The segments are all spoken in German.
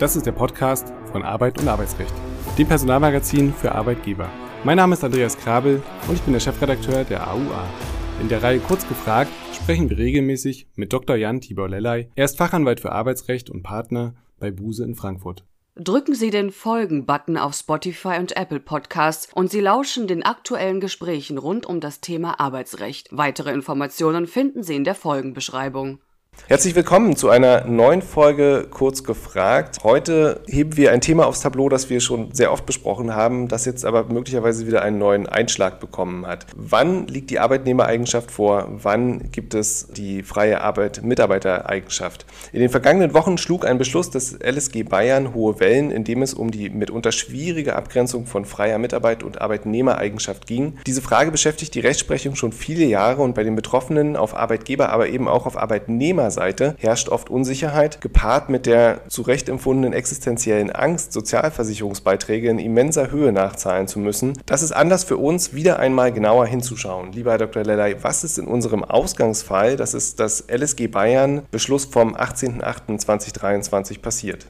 Das ist der Podcast von Arbeit und Arbeitsrecht, dem Personalmagazin für Arbeitgeber. Mein Name ist Andreas Krabel und ich bin der Chefredakteur der AUA. In der Reihe Kurz gefragt sprechen wir regelmäßig mit Dr. Jan Tibor Lellay. Er ist Fachanwalt für Arbeitsrecht und Partner bei Buse in Frankfurt. Drücken Sie den Folgen-Button auf Spotify und Apple Podcasts und Sie lauschen den aktuellen Gesprächen rund um das Thema Arbeitsrecht. Weitere Informationen finden Sie in der Folgenbeschreibung. Herzlich willkommen zu einer neuen Folge Kurz gefragt. Heute heben wir ein Thema aufs Tableau, das wir schon sehr oft besprochen haben, das jetzt aber möglicherweise wieder einen neuen Einschlag bekommen hat. Wann liegt die Arbeitnehmereigenschaft vor? Wann gibt es die freie Arbeit Mitarbeitereigenschaft? In den vergangenen Wochen schlug ein Beschluss des LSG Bayern hohe Wellen, in dem es um die mitunter schwierige Abgrenzung von freier Mitarbeit und Arbeitnehmereigenschaft ging. Diese Frage beschäftigt die Rechtsprechung schon viele Jahre und bei den Betroffenen auf Arbeitgeber, aber eben auch auf Arbeitnehmer Arbeitnehmerseite herrscht oft Unsicherheit, gepaart mit der zu Recht empfundenen existenziellen Angst, Sozialversicherungsbeiträge in immenser Höhe nachzahlen zu müssen. Das ist Anlass für uns, wieder einmal genauer hinzuschauen. Lieber Herr Dr. Lellay, was ist in unserem Ausgangsfall, das ist das LSG Bayern Beschluss vom 18.08.2023 passiert?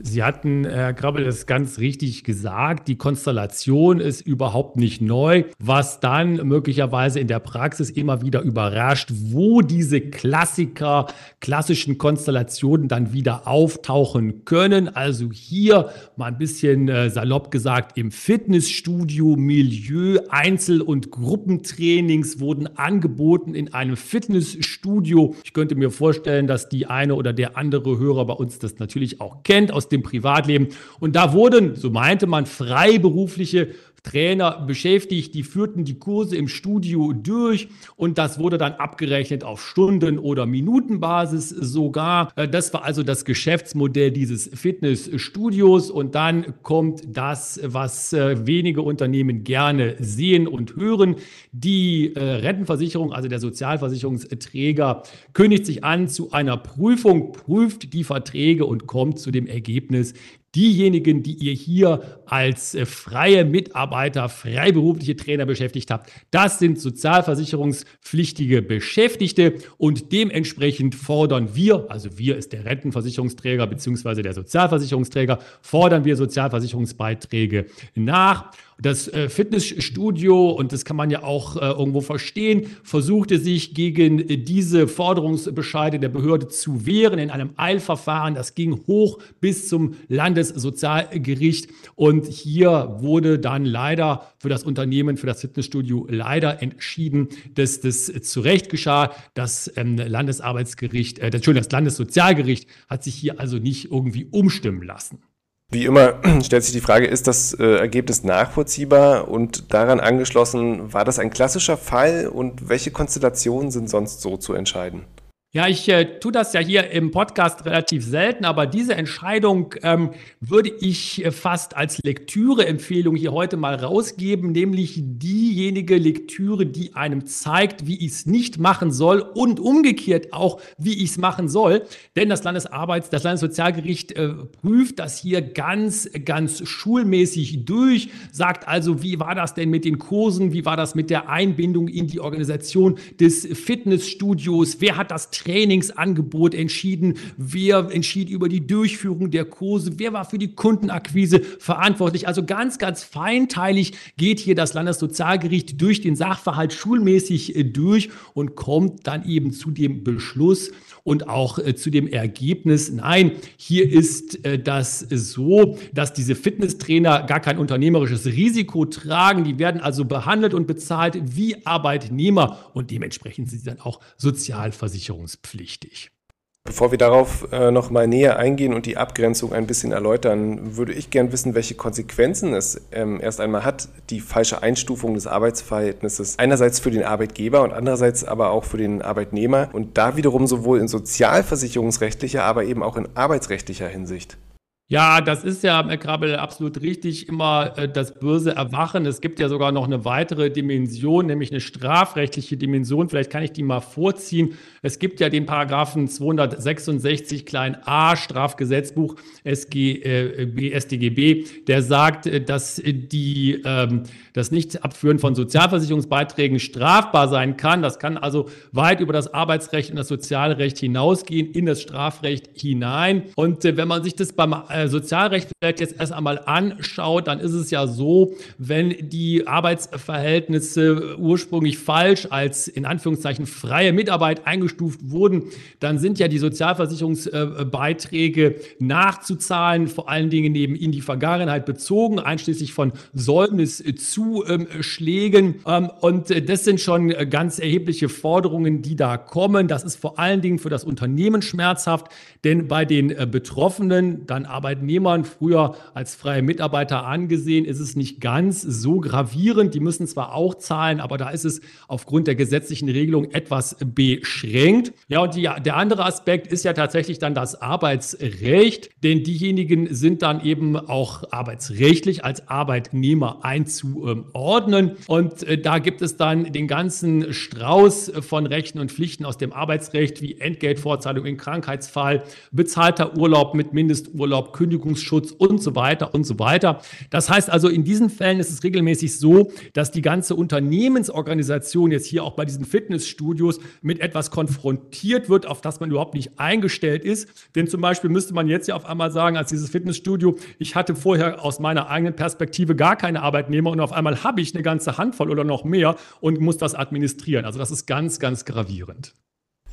Sie hatten, Herr Krabbel, das ganz richtig gesagt. Die Konstellation ist überhaupt nicht neu, was dann möglicherweise in der Praxis immer wieder überrascht, wo diese Klassiker, klassischen Konstellationen dann wieder auftauchen können. Also hier mal ein bisschen äh, salopp gesagt im Fitnessstudio, Milieu, Einzel- und Gruppentrainings wurden angeboten in einem Fitnessstudio. Ich könnte mir vorstellen, dass die eine oder der andere Hörer bei uns das natürlich auch kennt aus dem Privatleben. Und da wurden, so meinte man, freiberufliche Trainer beschäftigt, die führten die Kurse im Studio durch und das wurde dann abgerechnet auf Stunden- oder Minutenbasis sogar. Äh, das war also das Geschäftsmodell dieses Fitnessstudios und dann kommt das, was äh, wenige Unternehmen gerne sehen und hören. Die äh, Rentenversicherung, also der Sozialversicherungsträger, kündigt sich an zu einer Prüfung, prüft die Verträge und kommt zu dem Ergebnis, diejenigen, die ihr hier als äh, freie Mitarbeiter, freiberufliche Trainer beschäftigt habt, das sind sozialversicherungspflichtige Beschäftigte und dementsprechend fordern wir, also wir ist der Rentenversicherungsträger bzw. der Sozialversicherungsträger, fordern wir Sozialversicherungsbeiträge nach. Das äh, Fitnessstudio, und das kann man ja auch äh, irgendwo verstehen, versuchte sich gegen diese Forderungsbescheide der Behörde zu wehren in einem Eilverfahren. Das ging hoch bis zum Landessozialgericht. Und hier wurde dann leider für das Unternehmen, für das Fitnessstudio leider entschieden, dass das zu Recht geschah. Das ähm, Landesarbeitsgericht, äh, Entschuldigung, das Landessozialgericht hat sich hier also nicht irgendwie umstimmen lassen. Wie immer stellt sich die Frage, ist das äh, Ergebnis nachvollziehbar und daran angeschlossen, war das ein klassischer Fall und welche Konstellationen sind sonst so zu entscheiden? Ja, ich äh, tue das ja hier im Podcast relativ selten, aber diese Entscheidung ähm, würde ich äh, fast als Lektüreempfehlung hier heute mal rausgeben, nämlich diejenige Lektüre, die einem zeigt, wie ich es nicht machen soll und umgekehrt auch, wie ich es machen soll. Denn das Landesarbeits-, das Landessozialgericht äh, prüft das hier ganz, ganz schulmäßig durch, sagt also, wie war das denn mit den Kursen, wie war das mit der Einbindung in die Organisation des Fitnessstudios, wer hat das Trainingsangebot entschieden, wer entschied über die Durchführung der Kurse, wer war für die Kundenakquise verantwortlich. Also ganz, ganz feinteilig geht hier das Landessozialgericht durch den Sachverhalt schulmäßig äh, durch und kommt dann eben zu dem Beschluss und auch äh, zu dem Ergebnis, nein, hier ist äh, das so, dass diese Fitnesstrainer gar kein unternehmerisches Risiko tragen. Die werden also behandelt und bezahlt wie Arbeitnehmer und dementsprechend sind sie dann auch sozialversicherungs versicherungspflichtig. Bevor wir darauf äh, noch mal näher eingehen und die Abgrenzung ein bisschen erläutern, würde ich gern wissen, welche Konsequenzen es ähm, erst einmal hat, die falsche Einstufung des Arbeitsverhältnisses einerseits für den Arbeitgeber und andererseits aber auch für den Arbeitnehmer und da wiederum sowohl in sozialversicherungsrechtlicher, aber eben auch in arbeitsrechtlicher Hinsicht. Ja, das ist ja, Herr Krabbel, absolut richtig. Immer äh, das böse Erwachen. Es gibt ja sogar noch eine weitere Dimension, nämlich eine strafrechtliche Dimension. Vielleicht kann ich die mal vorziehen. Es gibt ja den Paragraphen 266 klein a Strafgesetzbuch SG, äh, StGB, der sagt, äh, dass die, ähm, das Nicht-Abführen von Sozialversicherungsbeiträgen strafbar sein kann. Das kann also weit über das Arbeitsrecht und das Sozialrecht hinausgehen, in das Strafrecht hinein. Und äh, wenn man sich das beim äh, Sozialrecht vielleicht jetzt erst einmal anschaut, dann ist es ja so, wenn die Arbeitsverhältnisse ursprünglich falsch als in Anführungszeichen freie Mitarbeit eingestuft wurden, dann sind ja die Sozialversicherungsbeiträge nachzuzahlen, vor allen Dingen eben in die Vergangenheit bezogen, einschließlich von Säumniszuschlägen. Ähm, und das sind schon ganz erhebliche Forderungen, die da kommen. Das ist vor allen Dingen für das Unternehmen schmerzhaft, denn bei den äh, Betroffenen, dann Arbeitnehmern, früher als freie Mitarbeiter angesehen, ist es nicht ganz so gravierend. Die müssen zwar auch zahlen, aber da ist es aufgrund der gesetzlichen Regelung etwas beschränkt. Ja, und die, der andere Aspekt ist ja tatsächlich dann das Arbeitsrecht, denn diejenigen sind dann eben auch arbeitsrechtlich als Arbeitnehmer einzuordnen. Und äh, da gibt es dann den ganzen Strauß von Rechten und Pflichten aus dem Arbeitsrecht wie Entgeltvorzahlung in Krankheitsfall, bezahlter Urlaub mit Mindesturlaub, Kündigungsschutz und so weiter und so weiter. Das heißt also, in diesen Fällen ist es regelmäßig so, dass die ganze Unternehmensorganisation jetzt hier auch bei diesen Fitnessstudios mit etwas konfrontiert wird, auf das man überhaupt nicht eingestellt ist. Denn zum Beispiel müsste man jetzt ja auf einmal sagen, als dieses Fitnessstudio, ich hatte vorher aus meiner eigenen Perspektive gar keine Arbeitnehmer und auf einmal habe ich eine ganze Handvoll oder noch mehr und muss das administrieren. Also das ist ganz, ganz gravierend.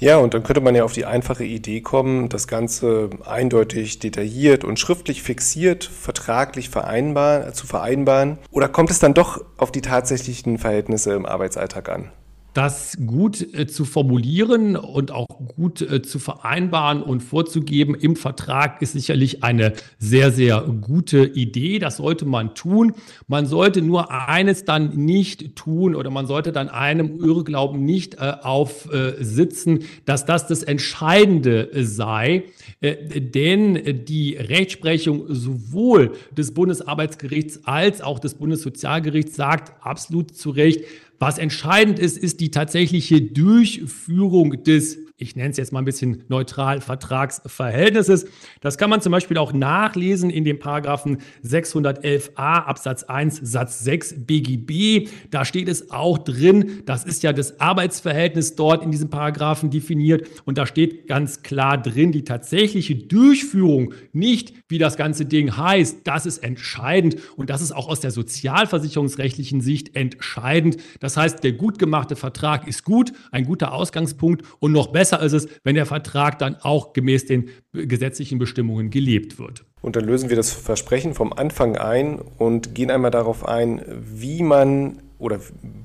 Ja, und dann könnte man ja auf die einfache Idee kommen, das Ganze eindeutig detailliert und schriftlich fixiert, vertraglich vereinbar, zu vereinbaren. Oder kommt es dann doch auf die tatsächlichen Verhältnisse im Arbeitsalltag an? Das gut äh, zu formulieren und auch gut äh, zu vereinbaren und vorzugeben im Vertrag ist sicherlich eine sehr, sehr gute Idee. Das sollte man tun. Man sollte nur eines dann nicht tun oder man sollte dann einem Irrglauben nicht äh, aufsitzen, dass das das Entscheidende sei. Denn die Rechtsprechung sowohl des Bundesarbeitsgerichts als auch des Bundessozialgerichts sagt absolut zu Recht, was entscheidend ist, ist die tatsächliche Durchführung des ich nenne es jetzt mal ein bisschen neutral, Vertragsverhältnisses. Das kann man zum Beispiel auch nachlesen in dem Paragraphen 611a Absatz 1 Satz 6 BGB. Da steht es auch drin, das ist ja das Arbeitsverhältnis dort in diesem Paragraphen definiert und da steht ganz klar drin, die tatsächliche Durchführung, nicht wie das ganze Ding heißt, das ist entscheidend und das ist auch aus der sozialversicherungsrechtlichen Sicht entscheidend. Das heißt, der gut gemachte Vertrag ist gut, ein guter Ausgangspunkt und noch besser Besser ist es, wenn der Vertrag dann auch gemäß den gesetzlichen Bestimmungen gelebt wird. Und dann lösen wir das Versprechen vom Anfang ein und gehen einmal darauf ein, wie man oder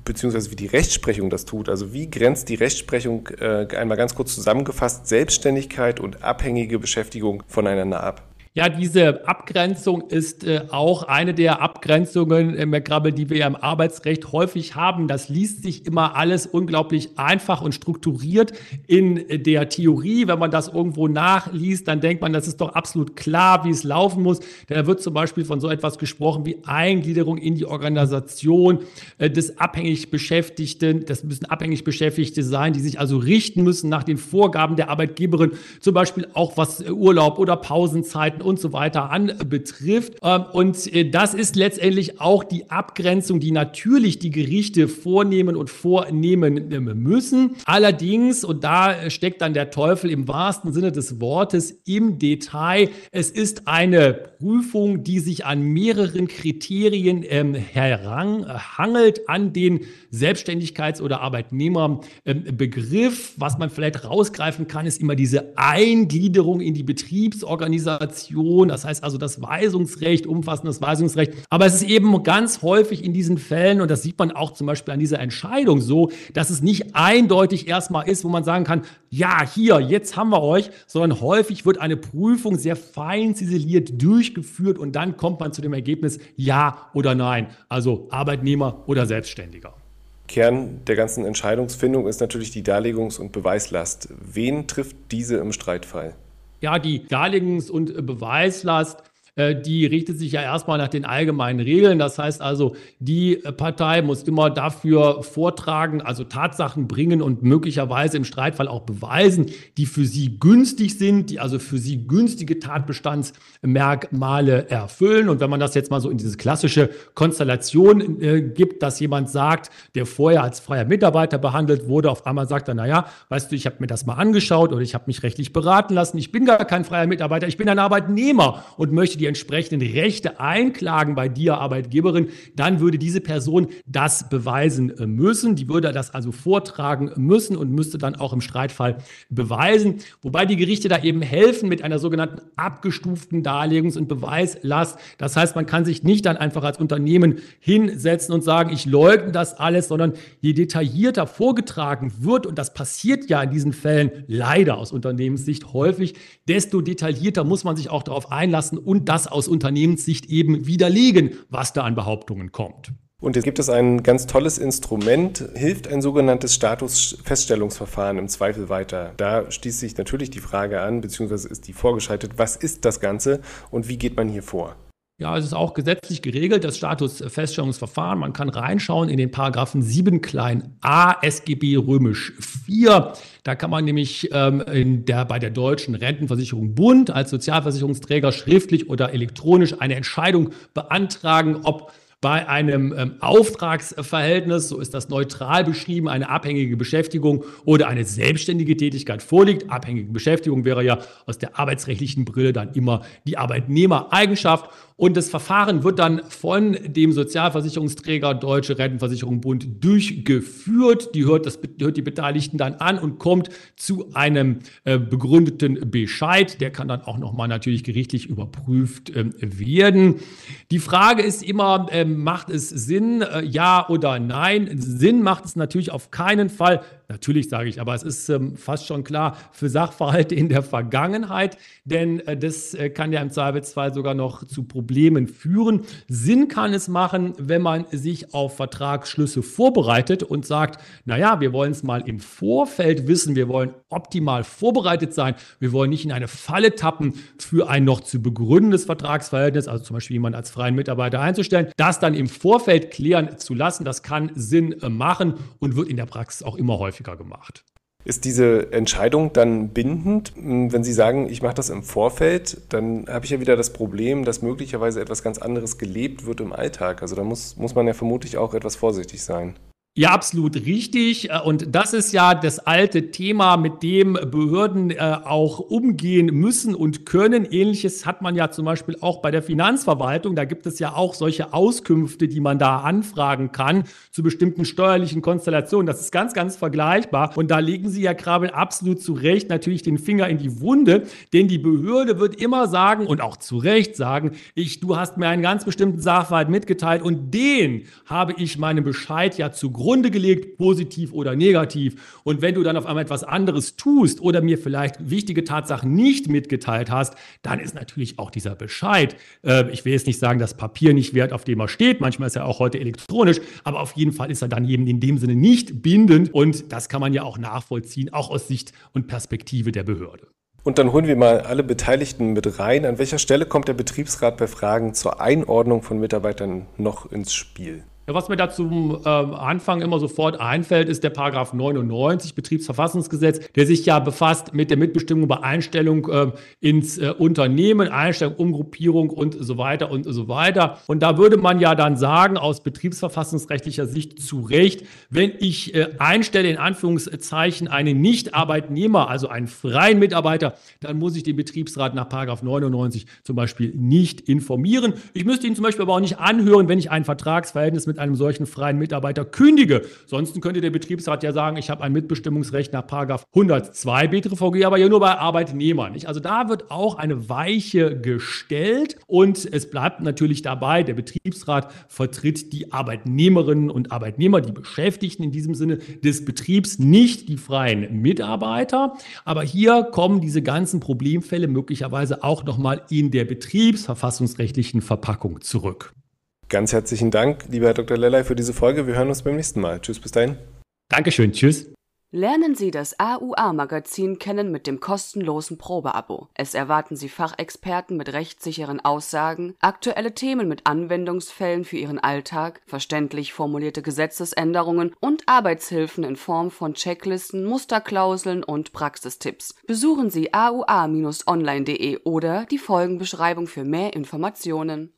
beziehungsweise wie die Rechtsprechung das tut. Also wie grenzt die Rechtsprechung äh, einmal ganz kurz zusammengefasst Selbstständigkeit und abhängige Beschäftigung voneinander ab? Ja, diese Abgrenzung ist äh, auch eine der Abgrenzungen, äh, McGrabbel, die wir ja im Arbeitsrecht häufig haben. Das liest sich immer alles unglaublich einfach und strukturiert in der Theorie. Wenn man das irgendwo nachliest, dann denkt man, das ist doch absolut klar, wie es laufen muss. Da wird zum Beispiel von so etwas gesprochen wie Eingliederung in die Organisation äh, des abhängig Beschäftigten. Das müssen abhängig Beschäftigte sein, die sich also richten müssen nach den Vorgaben der Arbeitgeberin, zum Beispiel auch was äh, Urlaub oder Pausenzeiten und so weiter anbetrifft. Ähm, und äh, das ist letztendlich auch die Abgrenzung, die natürlich die Gerichte vornehmen und vornehmen äh, müssen. Allerdings, und da steckt dann der Teufel im wahrsten Sinne des Wortes im Detail, es ist eine Prüfung, die sich an mehreren Kriterien ähm, heranhangelt, an den Selbstständigkeits- oder Arbeitnehmerbegriff. Was man vielleicht rausgreifen kann, ist immer diese Eingliederung in die Betriebsorganisation Information, das heißt also das Weisungsrecht, umfassendes Weisungsrecht. Aber es ist eben ganz häufig in diesen Fällen, und das sieht man auch zum Beispiel an dieser Entscheidung so, dass es nicht eindeutig erstmal ist, wo man sagen kann, ja, hier, jetzt haben wir euch, sondern häufig wird eine Prüfung sehr fein ziseliert durchgeführt und dann kommt man zu dem Ergebnis ja oder nein, also Arbeitnehmer oder Selbstständiger. Kern der ganzen Entscheidungsfindung ist natürlich die Darlegungs- und Beweislast. Wen trifft diese im Streitfall? Ja, die Darlegungs- und Beweislast die richtet sich ja erstmal nach den allgemeinen Regeln. Das heißt also, die Partei muss immer dafür vortragen, also Tatsachen bringen und möglicherweise im Streitfall auch beweisen, die für sie günstig sind, die also für sie günstige Tatbestandsmerkmale erfüllen. Und wenn man das jetzt mal so in diese klassische Konstellation äh, gibt, dass jemand sagt, der vorher als freier Mitarbeiter behandelt wurde, auf einmal sagt er, naja, weißt du, ich habe mir das mal angeschaut oder ich habe mich rechtlich beraten lassen, ich bin gar kein freier Mitarbeiter, ich bin ein Arbeitnehmer und möchte die entsprechenden Rechte einklagen bei dir, Arbeitgeberin, dann würde diese Person das beweisen äh, müssen. Die würde das also vortragen müssen und müsste dann auch im Streitfall beweisen. Wobei die Gerichte da eben helfen mit einer sogenannten abgestuften Darlegungs- und Beweislast. Das heißt, man kann sich nicht dann einfach als Unternehmen hinsetzen und sagen, ich leugne das alles, sondern je detaillierter vorgetragen wird, und das passiert ja in diesen Fällen leider aus Unternehmenssicht häufig, desto detaillierter muss man sich auch darauf einlassen und das aus Unternehmenssicht eben widerlegen, was da an Behauptungen kommt. Und jetzt gibt es ein ganz tolles Instrument, hilft ein sogenanntes Statusfeststellungsverfahren im Zweifel weiter. Da stieß sich natürlich die Frage an, beziehungsweise ist die vorgeschaltet, was ist das Ganze und wie geht man hier vor? Ja, es ist auch gesetzlich geregelt, das Statusfeststellungsverfahren. Man kann reinschauen in den Paragraphen 7 klein a SGB römisch 4. Da kann man nämlich ähm, in der, bei der Deutschen Rentenversicherung Bund als Sozialversicherungsträger schriftlich oder elektronisch eine Entscheidung beantragen, ob bei einem ähm, Auftragsverhältnis, so ist das neutral beschrieben, eine abhängige Beschäftigung oder eine selbstständige Tätigkeit vorliegt. Abhängige Beschäftigung wäre ja aus der arbeitsrechtlichen Brille dann immer die Arbeitnehmereigenschaft. Und das Verfahren wird dann von dem Sozialversicherungsträger Deutsche Rentenversicherung Bund durchgeführt. Die hört, das, hört die Beteiligten dann an und kommt zu einem äh, begründeten Bescheid. Der kann dann auch nochmal natürlich gerichtlich überprüft äh, werden. Die Frage ist immer, äh, macht es Sinn, äh, ja oder nein? Sinn macht es natürlich auf keinen Fall. Natürlich sage ich, aber es ist ähm, fast schon klar für Sachverhalte in der Vergangenheit, denn äh, das äh, kann ja im Zweifelsfall sogar noch zu Problemen führen. Sinn kann es machen, wenn man sich auf Vertragsschlüsse vorbereitet und sagt, naja, wir wollen es mal im Vorfeld wissen, wir wollen optimal vorbereitet sein, wir wollen nicht in eine Falle tappen für ein noch zu begründendes Vertragsverhältnis, also zum Beispiel jemand als freien Mitarbeiter einzustellen, das dann im Vorfeld klären zu lassen, das kann Sinn äh, machen und wird in der Praxis auch immer häufiger häufiger gemacht. Ist diese Entscheidung dann bindend? Hm, wenn Sie sagen, ich mache das im Vorfeld, dann habe ich ja wieder das Problem, dass möglicherweise etwas ganz anderes gelebt wird im Alltag. Also da muss, muss man ja vermutlich auch etwas vorsichtig sein. Ja, absolut richtig. Äh, und das ist ja das alte Thema, mit dem Behörden äh, auch umgehen müssen und können. Ähnliches hat man ja zum Beispiel auch bei der Finanzverwaltung. Da gibt es ja auch solche Auskünfte, die man da anfragen kann zu bestimmten steuerlichen Konstellationen. Das ist ganz, ganz vergleichbar. Und da legen Sie ja Krabel absolut zu Recht natürlich den Finger in die Wunde, denn die Behörde wird immer sagen und auch zu Recht sagen, ich, du hast mir einen ganz bestimmten Sachverhalt mitgeteilt und den habe ich meinem Bescheid ja zugrunde zugrunde gelegt, positiv oder negativ. Und wenn du dann auf einmal etwas anderes tust oder mir vielleicht wichtige Tatsachen nicht mitgeteilt hast, dann ist natürlich auch dieser Bescheid, äh, ich will jetzt nicht sagen, das Papier nicht wert, auf dem er steht, manchmal ist er auch heute elektronisch, aber auf jeden Fall ist er dann eben in dem Sinne nicht bindend und das kann man ja auch nachvollziehen, auch aus Sicht und Perspektive der Behörde. Und dann holen wir mal alle Beteiligten mit rein. An welcher Stelle kommt der Betriebsrat bei Fragen zur Einordnung von Mitarbeitern noch ins Spiel? Ja, was mir da zum äh, Anfang immer sofort einfällt, ist der Paragraph 99 Betriebsverfassungsgesetz, der sich ja befasst mit der Mitbestimmung bei Einstellung äh, ins äh, Unternehmen, Einstellung, Umgruppierung und so weiter und so weiter. Und da würde man ja dann sagen, aus betriebsverfassungsrechtlicher Sicht zu Recht, wenn ich äh, einstelle in Anführungszeichen einen Nicht-Arbeitnehmer, also einen freien Mitarbeiter, dann muss ich den Betriebsrat nach Paragraph 99 zum Beispiel nicht informieren. Ich müsste ihn zum Beispiel aber auch nicht anhören, wenn ich ein Vertragsverhältnis mit mit einem solchen freien Mitarbeiter kündige. Sonst könnte der Betriebsrat ja sagen, ich habe ein Mitbestimmungsrecht nach 102 BTVG, aber ja nur bei Arbeitnehmern. Nicht? Also da wird auch eine Weiche gestellt und es bleibt natürlich dabei, der Betriebsrat vertritt die Arbeitnehmerinnen und Arbeitnehmer, die Beschäftigten in diesem Sinne des Betriebs, nicht die freien Mitarbeiter. Aber hier kommen diese ganzen Problemfälle möglicherweise auch nochmal in der betriebsverfassungsrechtlichen Verpackung zurück. Ganz herzlichen Dank, lieber Herr Dr. Lellay, für diese Folge. Wir hören uns beim nächsten Mal. Tschüss, bis dahin. Dankeschön, tschüss. Lernen Sie das AUA-Magazin kennen mit dem kostenlosen Probeabo. Es erwarten Sie Fachexperten mit rechtssicheren Aussagen, aktuelle Themen mit Anwendungsfällen für Ihren Alltag, verständlich formulierte Gesetzesänderungen und Arbeitshilfen in Form von Checklisten, Musterklauseln und Praxistipps. Besuchen Sie aua-online.de oder die Folgenbeschreibung für mehr Informationen.